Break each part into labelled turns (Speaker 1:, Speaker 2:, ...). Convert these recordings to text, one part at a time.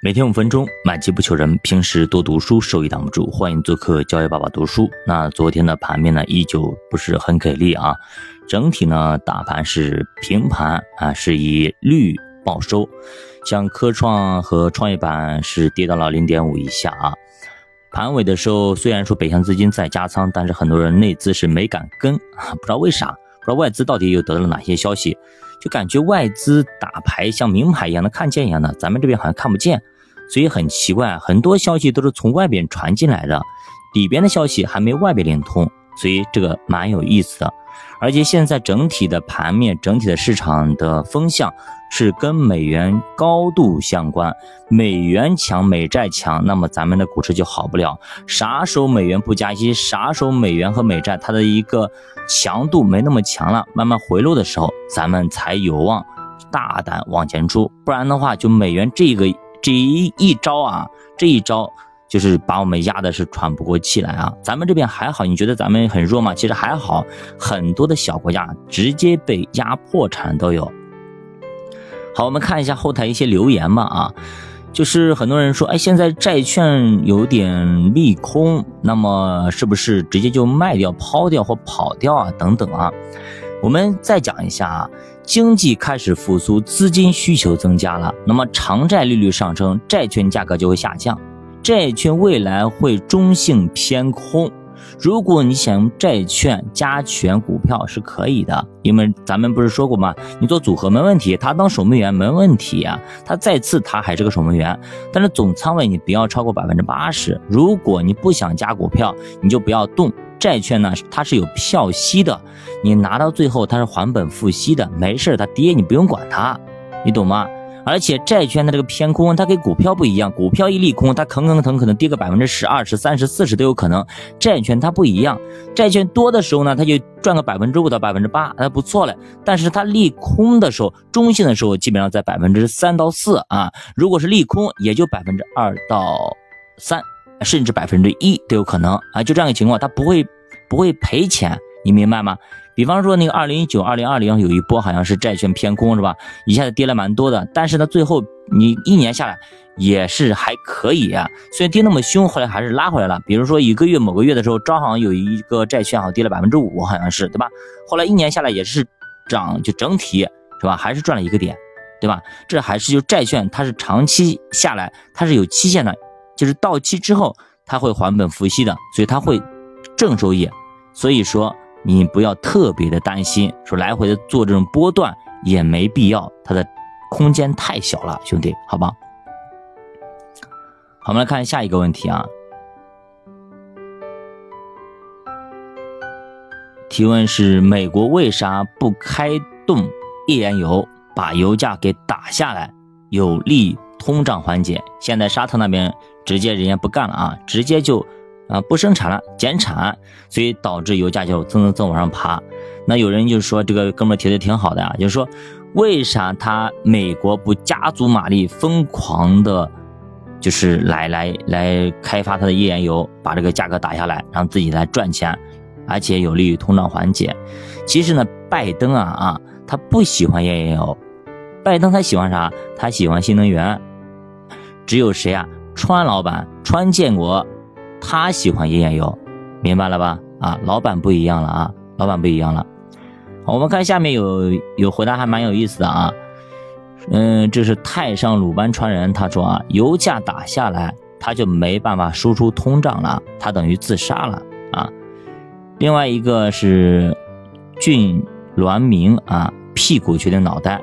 Speaker 1: 每天五分钟，买机不求人。平时多读书，收益挡不住。欢迎做客教育爸爸读书。那昨天的盘面呢，依旧不是很给力啊。整体呢，大盘是平盘啊，是以绿报收。像科创和创业板是跌到了零点五以下啊。盘尾的时候，虽然说北向资金在加仓，但是很多人内资是没敢跟啊，不知道为啥，外资到底又得到了哪些消息。就感觉外资打牌像名牌一样的看见一样的，咱们这边好像看不见，所以很奇怪，很多消息都是从外边传进来的，里边的消息还没外边连通，所以这个蛮有意思的。而且现在整体的盘面，整体的市场的风向是跟美元高度相关，美元强，美债强，那么咱们的股市就好不了。啥时候美元不加息，啥时候美元和美债它的一个强度没那么强了，慢慢回落的时候，咱们才有望大胆往前出。不然的话，就美元这个这一一招啊，这一招。就是把我们压的是喘不过气来啊！咱们这边还好，你觉得咱们很弱吗？其实还好，很多的小国家直接被压破产都有。好，我们看一下后台一些留言吧啊，就是很多人说，哎，现在债券有点利空，那么是不是直接就卖掉、抛掉或跑掉啊？等等啊，我们再讲一下啊，经济开始复苏，资金需求增加了，那么长债利率上升，债券价格就会下降。债券未来会中性偏空，如果你想用债券加权股票是可以的，因为咱们不是说过吗？你做组合没问题，他当守门员没问题啊，他再次他还是个守门员，但是总仓位你不要超过百分之八十。如果你不想加股票，你就不要动债券呢，它是有票息的，你拿到最后它是还本付息的，没事它跌你不用管它，你懂吗？而且债券的这个偏空，它跟股票不一样，股票一利空，它吭吭腾可能跌个百分之十、二十、三十、四十都有可能。债券它不一样，债券多的时候呢，它就赚个百分之五到百分之八，那不错了。但是它利空的时候，中性的时候，基本上在百分之三到四啊。如果是利空，也就百分之二到三，甚至百分之一都有可能啊。就这样一个情况，它不会不会赔钱，你明白吗？比方说那个二零一九、二零二零有一波好像是债券偏空是吧？一下子跌了蛮多的，但是呢，最后你一年下来也是还可以啊。虽然跌那么凶，后来还是拉回来了。比如说一个月某个月的时候，招行有一个债券好像跌了百分之五，好像是对吧？后来一年下来也是涨，就整体是吧？还是赚了一个点，对吧？这还是就债券它是长期下来它是有期限的，就是到期之后它会还本付息的，所以它会正收益。所以说。你不要特别的担心，说来回的做这种波段也没必要，它的空间太小了，兄弟，好吧？好，我们来看下一个问题啊。提问是：美国为啥不开动页岩油，把油价给打下来，有利通胀缓解？现在沙特那边直接人家不干了啊，直接就。啊，不生产了，减产，所以导致油价就蹭蹭蹭往上爬。那有人就说这个哥们提的挺好的啊，就是说为啥他美国不加足马力，疯狂的，就是来来来开发它的页岩油，把这个价格打下来，让自己来赚钱，而且有利于通胀缓解。其实呢，拜登啊啊，他不喜欢页岩油，拜登他喜欢啥？他喜欢新能源。只有谁啊？川老板，川建国。他喜欢页岩油，明白了吧？啊，老板不一样了啊，老板不一样了。我们看下面有有回答还蛮有意思的啊。嗯，这是太上鲁班传人，他说啊，油价打下来，他就没办法输出通胀了，他等于自杀了啊。另外一个是俊栾明啊，屁股决定脑袋，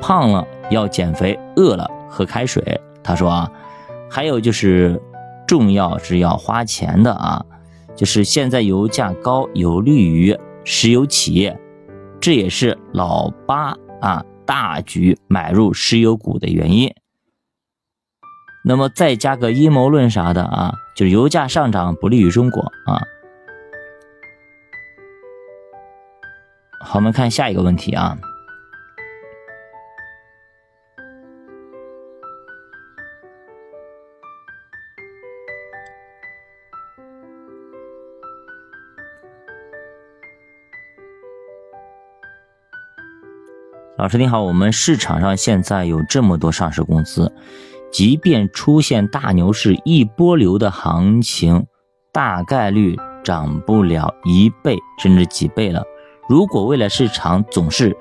Speaker 1: 胖了要减肥，饿了喝开水。他说啊，还有就是。重要是要花钱的啊，就是现在油价高有利于石油企业，这也是老八啊大举买入石油股的原因。那么再加个阴谋论啥的啊，就是油价上涨不利于中国啊。好，我们看下一个问题啊。老师你好，我们市场上现在有这么多上市公司，即便出现大牛市一波流的行情，大概率涨不了一倍甚至几倍了。如果未来市场总是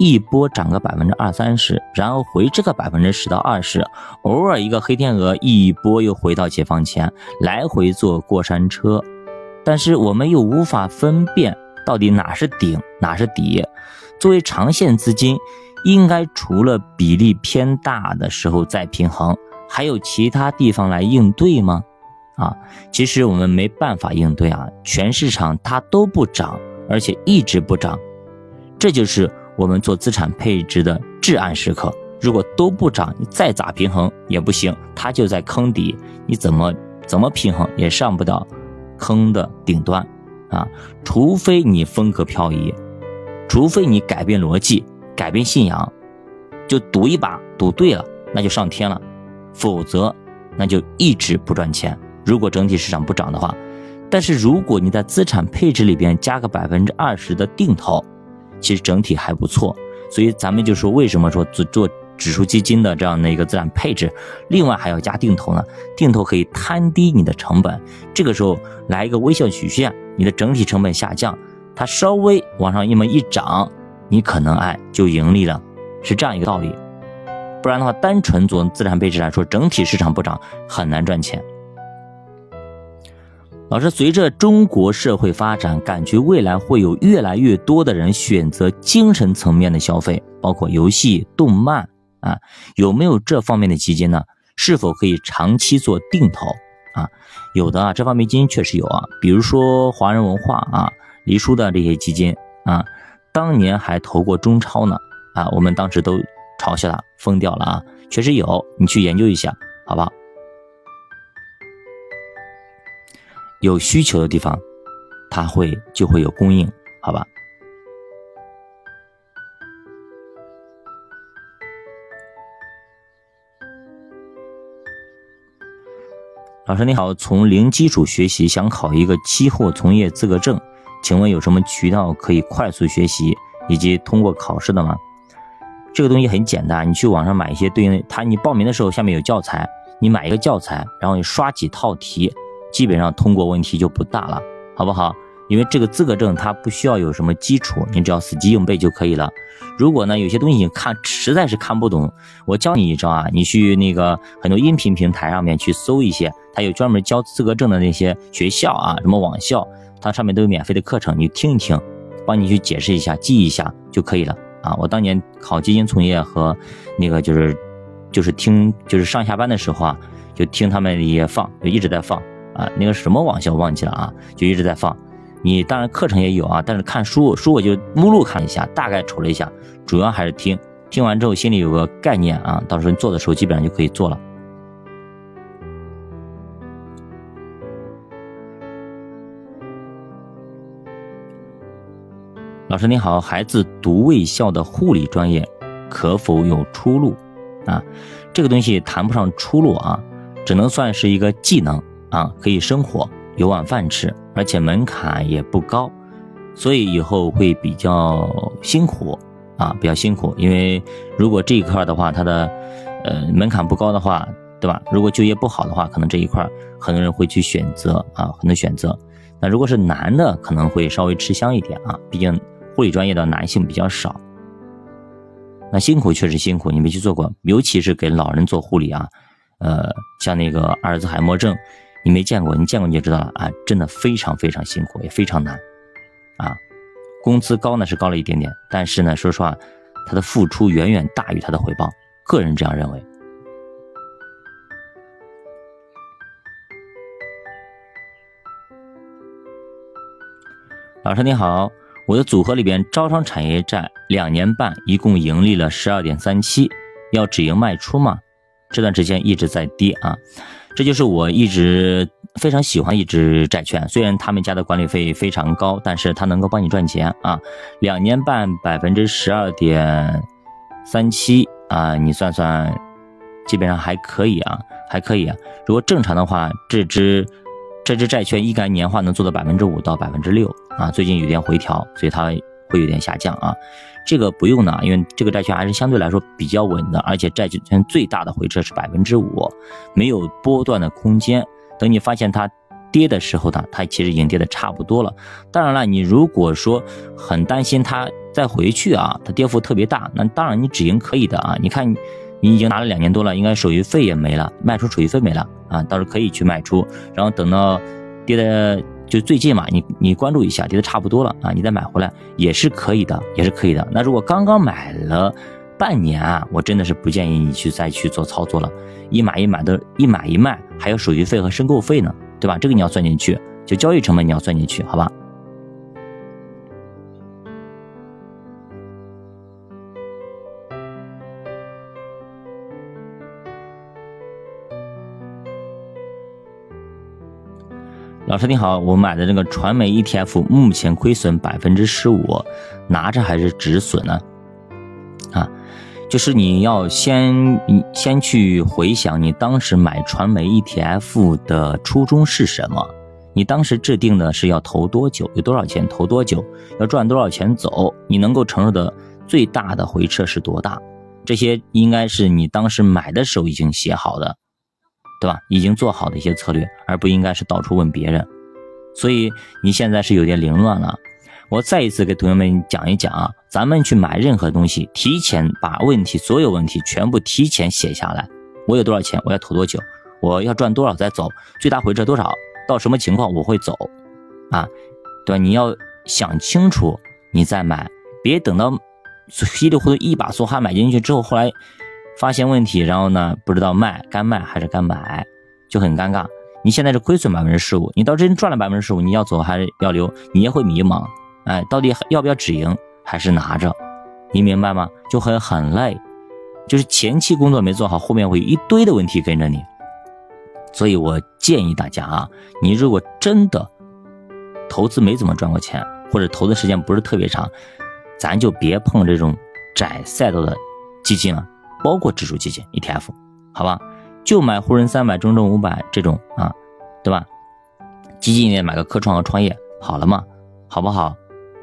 Speaker 1: 一波涨个百分之二三十，然后回这个百分之十到二十，偶尔一个黑天鹅一波又回到解放前，来回坐过山车，但是我们又无法分辨到底哪是顶哪是底。作为长线资金，应该除了比例偏大的时候再平衡，还有其他地方来应对吗？啊，其实我们没办法应对啊，全市场它都不涨，而且一直不涨，这就是我们做资产配置的至暗时刻。如果都不涨，你再咋平衡也不行，它就在坑底，你怎么怎么平衡也上不到坑的顶端啊，除非你风格漂移。除非你改变逻辑，改变信仰，就赌一把，赌对了，那就上天了；否则，那就一直不赚钱。如果整体市场不涨的话，但是如果你在资产配置里边加个百分之二十的定投，其实整体还不错。所以咱们就说，为什么说做做指数基金的这样的一个资产配置，另外还要加定投呢？定投可以摊低你的成本，这个时候来一个微笑曲线，你的整体成本下降。它稍微往上一么一涨，你可能哎就盈利了，是这样一个道理。不然的话，单纯做资产配置来说，整体市场不涨很难赚钱。老师，随着中国社会发展，感觉未来会有越来越多的人选择精神层面的消费，包括游戏、动漫啊，有没有这方面的基金呢？是否可以长期做定投啊？有的啊，这方面基金确实有啊，比如说华人文化啊。黎叔的这些基金啊，当年还投过中超呢啊，我们当时都嘲笑他疯掉了啊，确实有，你去研究一下，好不好？有需求的地方，它会就会有供应，好吧？老师你好，从零基础学习，想考一个期货从业资格证。请问有什么渠道可以快速学习以及通过考试的吗？这个东西很简单，你去网上买一些对应的它，你报名的时候下面有教材，你买一个教材，然后你刷几套题，基本上通过问题就不大了，好不好？因为这个资格证它不需要有什么基础，你只要死记硬背就可以了。如果呢有些东西你看实在是看不懂，我教你一招啊，你去那个很多音频平台上面去搜一些，它有专门教资格证的那些学校啊，什么网校。它上面都有免费的课程，你听一听，帮你去解释一下，记一下就可以了啊！我当年考基金从业和那个就是，就是听，就是上下班的时候啊，就听他们也放，就一直在放啊。那个什么网校忘记了啊，就一直在放。你当然课程也有啊，但是看书书我就目录看了一下，大概瞅了一下，主要还是听。听完之后心里有个概念啊，到时候你做的时候基本上就可以做了。老师你好，孩子读卫校的护理专业，可否有出路？啊，这个东西谈不上出路啊，只能算是一个技能啊，可以生活，有碗饭吃，而且门槛也不高，所以以后会比较辛苦啊，比较辛苦。因为如果这一块的话，它的呃门槛不高的话，对吧？如果就业不好的话，可能这一块很多人会去选择啊，很多选择。那如果是男的，可能会稍微吃香一点啊，毕竟。护理专业的男性比较少，那辛苦确实辛苦，你没去做过，尤其是给老人做护理啊，呃，像那个阿尔兹海默症，你没见过，你见过你就知道了啊，真的非常非常辛苦，也非常难，啊，工资高呢是高了一点点，但是呢，说实话，他的付出远远大于他的回报，个人这样认为。老师你好。我的组合里边，招商产业债两年半，一共盈利了十二点三七，要止盈卖出吗？这段时间一直在跌啊，这就是我一直非常喜欢一只债券，虽然他们家的管理费非常高，但是它能够帮你赚钱啊。两年半百分之十二点三七啊，你算算，基本上还可以啊，还可以啊。如果正常的话，这只。这只债券应该年化能做到百分之五到百分之六啊，最近有点回调，所以它会有点下降啊。这个不用的，因为这个债券还是相对来说比较稳的，而且债券最大的回撤是百分之五，没有波段的空间。等你发现它跌的时候呢，它其实已经跌的差不多了。当然了，你如果说很担心它再回去啊，它跌幅特别大，那当然你止盈可以的啊。你看你已经拿了两年多了，应该手续费也没了，卖出手续费没了啊，倒是可以去卖出，然后等到跌的。就最近嘛，你你关注一下，跌的差不多了啊，你再买回来也是可以的，也是可以的。那如果刚刚买了半年啊，我真的是不建议你去再去做操作了，一买一买的，一买一卖还有手续费和申购费呢，对吧？这个你要算进去，就交易成本你要算进去，好吧？老师你好，我买的这个传媒 ETF 目前亏损百分之十五，拿着还是止损呢？啊，就是你要先先去回想你当时买传媒 ETF 的初衷是什么？你当时制定的是要投多久，有多少钱投多久，要赚多少钱走，你能够承受的最大的回撤是多大？这些应该是你当时买的时候已经写好的。对吧？已经做好的一些策略，而不应该是到处问别人。所以你现在是有点凌乱了。我再一次给同学们讲一讲啊，咱们去买任何东西，提前把问题所有问题全部提前写下来。我有多少钱？我要投多久？我要赚多少再走？最大回撤多少？到什么情况我会走？啊，对吧？你要想清楚，你再买，别等到稀里糊涂一把梭哈买进去之后，后来。发现问题，然后呢，不知道卖该卖还是该买，就很尴尬。你现在是亏损百分之十五，你到真赚了百分之十五，你要走还是要留？你也会迷茫，哎，到底要不要止盈还是拿着？你明白吗？就会很累，就是前期工作没做好，后面会一堆的问题跟着你。所以我建议大家啊，你如果真的投资没怎么赚过钱，或者投的时间不是特别长，咱就别碰这种窄赛道的基金了。包括指数基金 ETF，好吧，就买沪深三百、中证五百这种啊，对吧？基金里买个科创和创业，好了吗？好不好？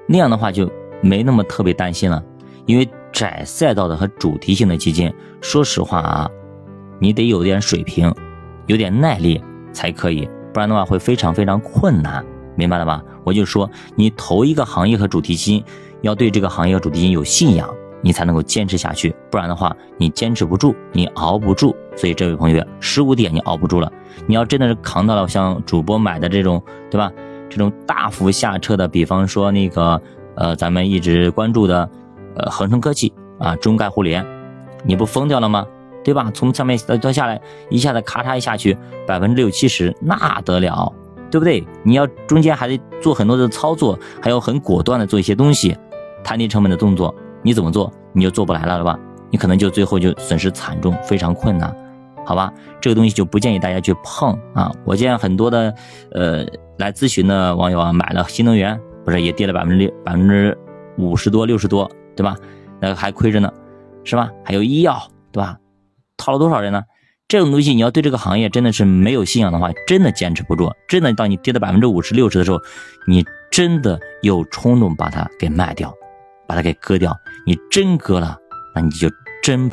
Speaker 1: 那样的话就没那么特别担心了，因为窄赛道的和主题性的基金，说实话啊，你得有点水平，有点耐力才可以，不然的话会非常非常困难，明白了吧？我就说，你投一个行业和主题基金，要对这个行业和主题基金有信仰。你才能够坚持下去，不然的话，你坚持不住，你熬不住。所以这位朋友，十五点你熬不住了，你要真的是扛到了像主播买的这种，对吧？这种大幅下撤的，比方说那个，呃，咱们一直关注的，呃，恒生科技啊，中概互联，你不疯掉了吗？对吧？从上面到下来，一下子咔嚓一下去，百分之六七十，那得了，对不对？你要中间还得做很多的操作，还要很果断的做一些东西，摊低成本的动作。你怎么做你就做不来了，是吧？你可能就最后就损失惨重，非常困难，好吧？这个东西就不建议大家去碰啊！我见很多的呃来咨询的网友啊，买了新能源，不是也跌了百分之六百分之五十多六十多，对吧？那还亏着呢，是吧？还有医药，对吧？套了多少人呢？这种东西你要对这个行业真的是没有信仰的话，真的坚持不住，真的到你跌到百分之五十六十的时候，你真的有冲动把它给卖掉。把它给割掉，你真割了，那你就真。